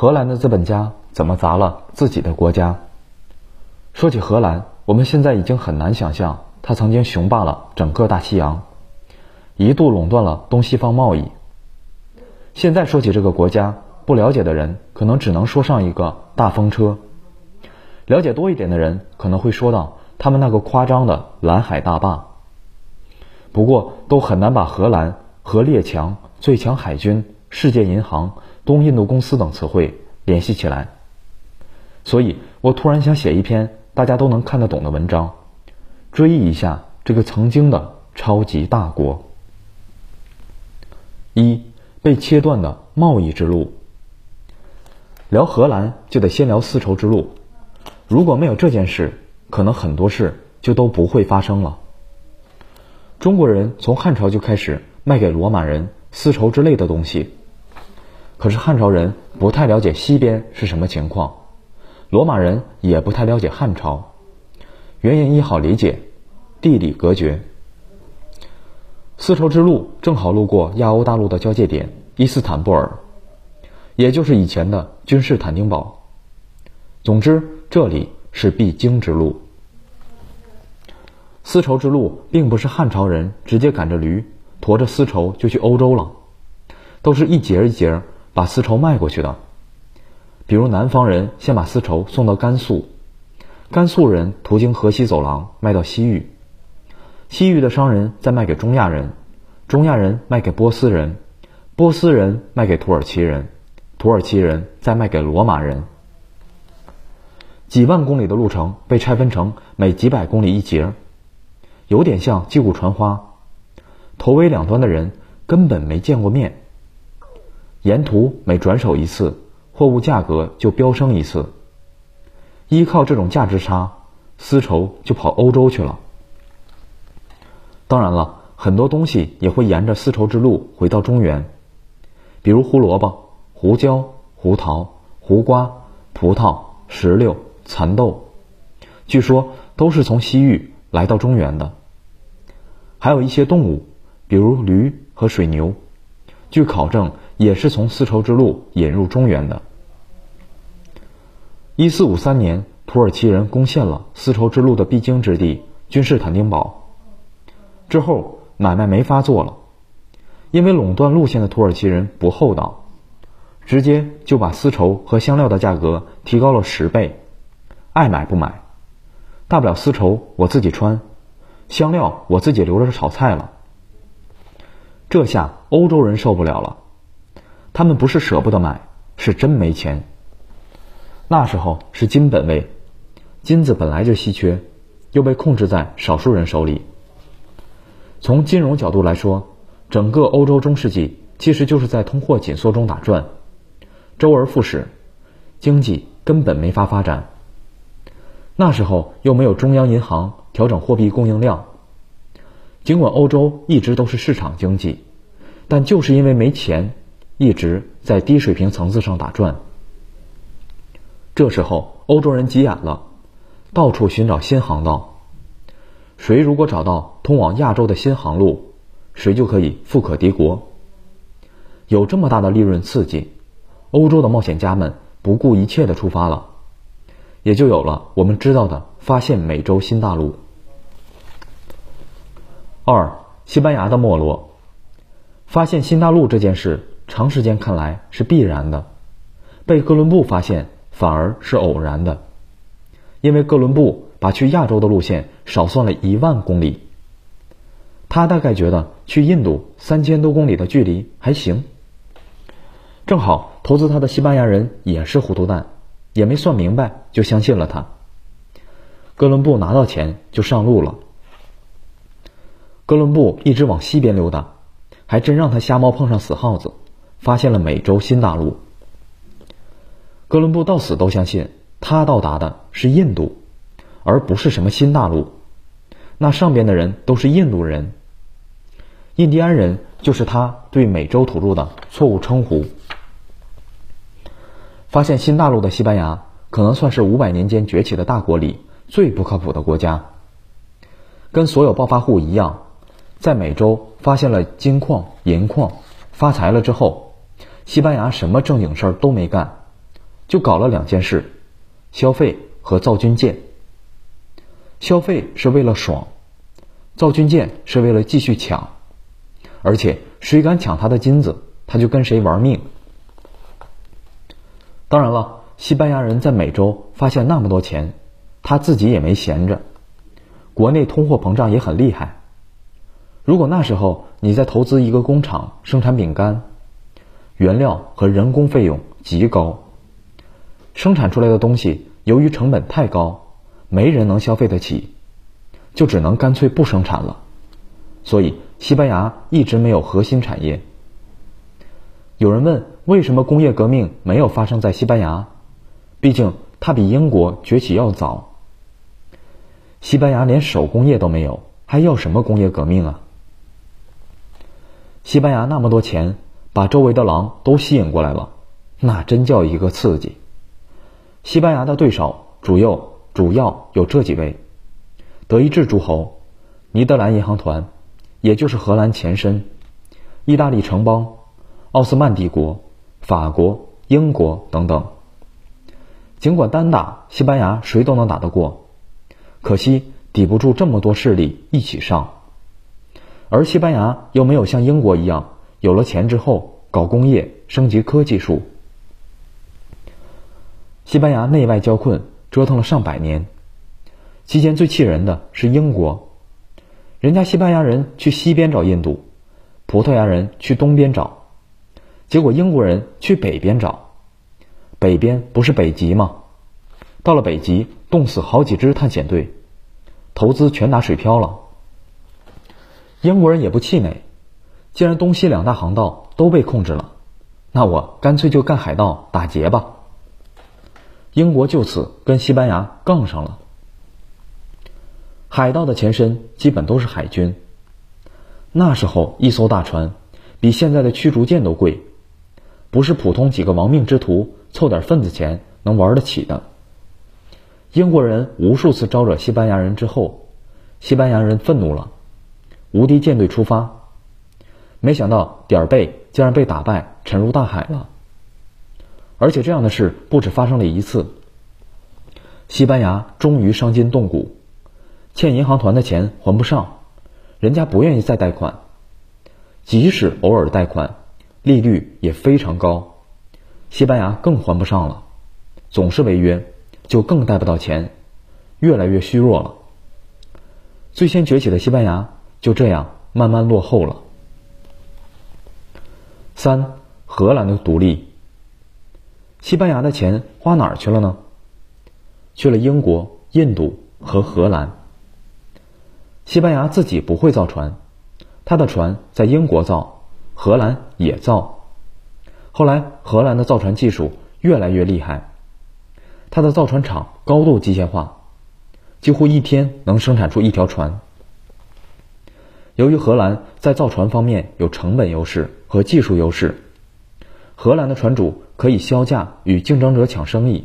荷兰的资本家怎么砸了自己的国家？说起荷兰，我们现在已经很难想象，它曾经雄霸了整个大西洋，一度垄断了东西方贸易。现在说起这个国家，不了解的人可能只能说上一个大风车；了解多一点的人可能会说到他们那个夸张的蓝海大坝。不过，都很难把荷兰和列强、最强海军、世界银行。东印度公司等词汇联系起来，所以我突然想写一篇大家都能看得懂的文章，追忆一下这个曾经的超级大国。一被切断的贸易之路，聊荷兰就得先聊丝绸之路。如果没有这件事，可能很多事就都不会发生了。中国人从汉朝就开始卖给罗马人丝绸之类的东西。可是汉朝人不太了解西边是什么情况，罗马人也不太了解汉朝。原因一好理解，地理隔绝。丝绸之路正好路过亚欧大陆的交界点伊斯坦布尔，也就是以前的君士坦丁堡。总之，这里是必经之路。丝绸之路并不是汉朝人直接赶着驴驮着丝绸就去欧洲了，都是一节一节。把丝绸卖过去的，比如南方人先把丝绸送到甘肃，甘肃人途经河西走廊卖到西域，西域的商人再卖给中亚人，中亚人卖给波斯人，波斯人卖给土耳其人，土耳其人再卖给罗马人。几万公里的路程被拆分成每几百公里一节，有点像击鼓传花，头尾两端的人根本没见过面。沿途每转手一次，货物价格就飙升一次。依靠这种价值差，丝绸就跑欧洲去了。当然了，很多东西也会沿着丝绸之路回到中原，比如胡萝卜、胡椒、胡桃、胡瓜、葡萄、石榴、蚕豆，据说都是从西域来到中原的。还有一些动物，比如驴和水牛，据考证。也是从丝绸之路引入中原的。一四五三年，土耳其人攻陷了丝绸之路的必经之地君士坦丁堡，之后买卖没法做了，因为垄断路线的土耳其人不厚道，直接就把丝绸和香料的价格提高了十倍，爱买不买，大不了丝绸我自己穿，香料我自己留着炒菜了。这下欧洲人受不了了。他们不是舍不得买，是真没钱。那时候是金本位，金子本来就稀缺，又被控制在少数人手里。从金融角度来说，整个欧洲中世纪其实就是在通货紧缩中打转，周而复始，经济根本没法发展。那时候又没有中央银行调整货币供应量，尽管欧洲一直都是市场经济，但就是因为没钱。一直在低水平层次上打转。这时候，欧洲人急眼了，到处寻找新航道。谁如果找到通往亚洲的新航路，谁就可以富可敌国。有这么大的利润刺激，欧洲的冒险家们不顾一切的出发了，也就有了我们知道的发现美洲新大陆。二，西班牙的没落，发现新大陆这件事。长时间看来是必然的，被哥伦布发现反而是偶然的，因为哥伦布把去亚洲的路线少算了一万公里。他大概觉得去印度三千多公里的距离还行。正好投资他的西班牙人也是糊涂蛋，也没算明白就相信了他。哥伦布拿到钱就上路了。哥伦布一直往西边溜达，还真让他瞎猫碰上死耗子。发现了美洲新大陆。哥伦布到死都相信，他到达的是印度，而不是什么新大陆。那上边的人都是印度人，印第安人就是他对美洲土著的错误称呼。发现新大陆的西班牙，可能算是五百年间崛起的大国里最不靠谱的国家。跟所有暴发户一样，在美洲发现了金矿、银矿，发财了之后。西班牙什么正经事儿都没干，就搞了两件事：消费和造军舰。消费是为了爽，造军舰是为了继续抢，而且谁敢抢他的金子，他就跟谁玩命。当然了，西班牙人在美洲发现那么多钱，他自己也没闲着。国内通货膨胀也很厉害。如果那时候你再投资一个工厂生产饼干，原料和人工费用极高，生产出来的东西由于成本太高。没人能消费得起，就只能干脆不生产了。所以，西班牙一直没有核心产业。有人问，为什么工业革命没有发生在西班牙？毕竟它比英国崛起要早。西班牙连手工业都没有，还要什么工业革命啊？西班牙那么多钱，把周围的狼都吸引过来了，那真叫一个刺激。西班牙的对手主要。主要有这几位：德意志诸侯、尼德兰银行团，也就是荷兰前身；意大利城邦、奥斯曼帝国、法国、英国等等。尽管单打西班牙谁都能打得过，可惜抵不住这么多势力一起上。而西班牙又没有像英国一样，有了钱之后搞工业、升级科技术。西班牙内外交困。折腾了上百年，期间最气人的是英国，人家西班牙人去西边找印度，葡萄牙人去东边找，结果英国人去北边找，北边不是北极吗？到了北极，冻死好几支探险队，投资全打水漂了。英国人也不气馁，既然东西两大航道都被控制了，那我干脆就干海盗打劫吧。英国就此跟西班牙杠上了。海盗的前身基本都是海军。那时候一艘大船比现在的驱逐舰都贵，不是普通几个亡命之徒凑点份子钱能玩得起的。英国人无数次招惹西班牙人之后，西班牙人愤怒了，无敌舰队出发，没想到点儿背竟然被打败，沉入大海了。而且这样的事不止发生了一次。西班牙终于伤筋动骨，欠银行团的钱还不上，人家不愿意再贷款，即使偶尔贷款，利率也非常高，西班牙更还不上了，总是违约，就更贷不到钱，越来越虚弱了。最先崛起的西班牙就这样慢慢落后了。三，荷兰的独立。西班牙的钱花哪儿去了呢？去了英国、印度和荷兰。西班牙自己不会造船，他的船在英国造，荷兰也造。后来荷兰的造船技术越来越厉害，他的造船厂高度机械化，几乎一天能生产出一条船。由于荷兰在造船方面有成本优势和技术优势。荷兰的船主可以销价与竞争者抢生意。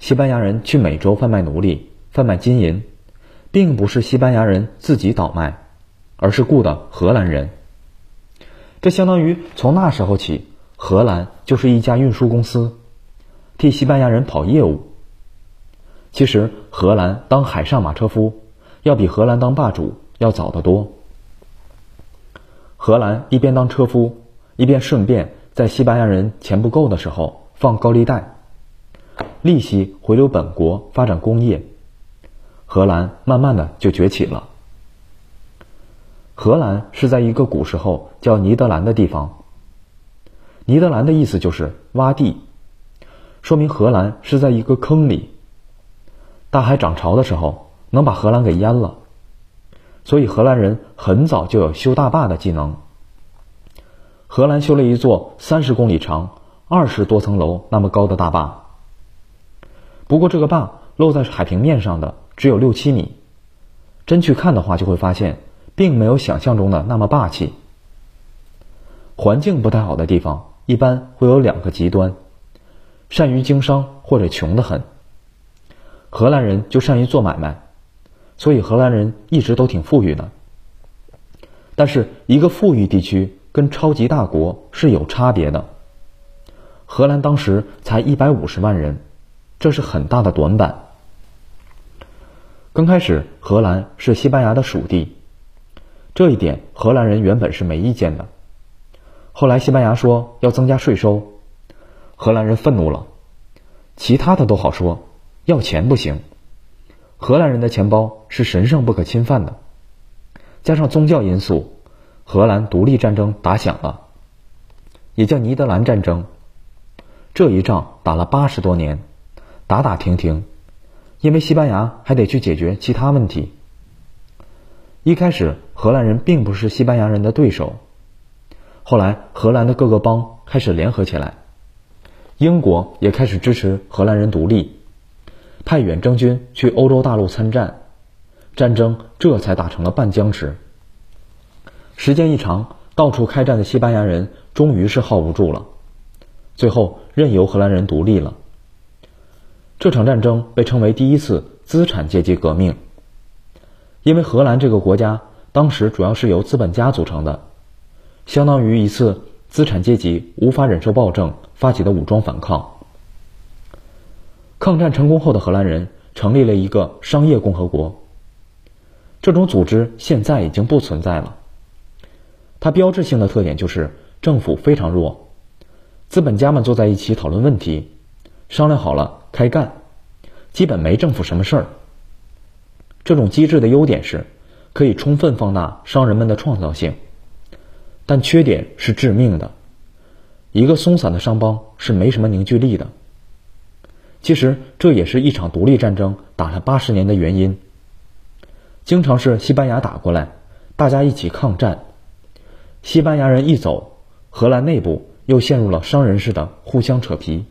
西班牙人去美洲贩卖奴隶、贩卖金银，并不是西班牙人自己倒卖，而是雇的荷兰人。这相当于从那时候起，荷兰就是一家运输公司，替西班牙人跑业务。其实，荷兰当海上马车夫，要比荷兰当霸主要早得多。荷兰一边当车夫，一边顺便。在西班牙人钱不够的时候放高利贷，利息回流本国发展工业，荷兰慢慢的就崛起了。荷兰是在一个古时候叫尼德兰的地方，尼德兰的意思就是洼地，说明荷兰是在一个坑里。大海涨潮的时候能把荷兰给淹了，所以荷兰人很早就有修大坝的技能。荷兰修了一座三十公里长、二十多层楼那么高的大坝。不过，这个坝露在海平面上的只有六七米，真去看的话，就会发现并没有想象中的那么霸气。环境不太好的地方，一般会有两个极端：善于经商或者穷得很。荷兰人就善于做买卖，所以荷兰人一直都挺富裕的。但是，一个富裕地区。跟超级大国是有差别的。荷兰当时才一百五十万人，这是很大的短板。刚开始，荷兰是西班牙的属地，这一点荷兰人原本是没意见的。后来西班牙说要增加税收，荷兰人愤怒了。其他的都好说，要钱不行。荷兰人的钱包是神圣不可侵犯的，加上宗教因素，荷兰独立战争打响了，也叫尼德兰战争。这一仗打了八十多年，打打停停，因为西班牙还得去解决其他问题。一开始荷兰人并不是西班牙人的对手，后来荷兰的各个邦开始联合起来，英国也开始支持荷兰人独立。派远征军去欧洲大陆参战，战争这才打成了半僵持。时间一长，到处开战的西班牙人终于是耗不住了，最后任由荷兰人独立了。这场战争被称为第一次资产阶级革命，因为荷兰这个国家当时主要是由资本家组成的，相当于一次资产阶级无法忍受暴政发起的武装反抗。抗战成功后的荷兰人成立了一个商业共和国。这种组织现在已经不存在了。它标志性的特点就是政府非常弱，资本家们坐在一起讨论问题，商量好了开干，基本没政府什么事儿。这种机制的优点是可以充分放大商人们的创造性，但缺点是致命的。一个松散的商帮是没什么凝聚力的。其实这也是一场独立战争打了八十年的原因。经常是西班牙打过来，大家一起抗战。西班牙人一走，荷兰内部又陷入了商人似的互相扯皮。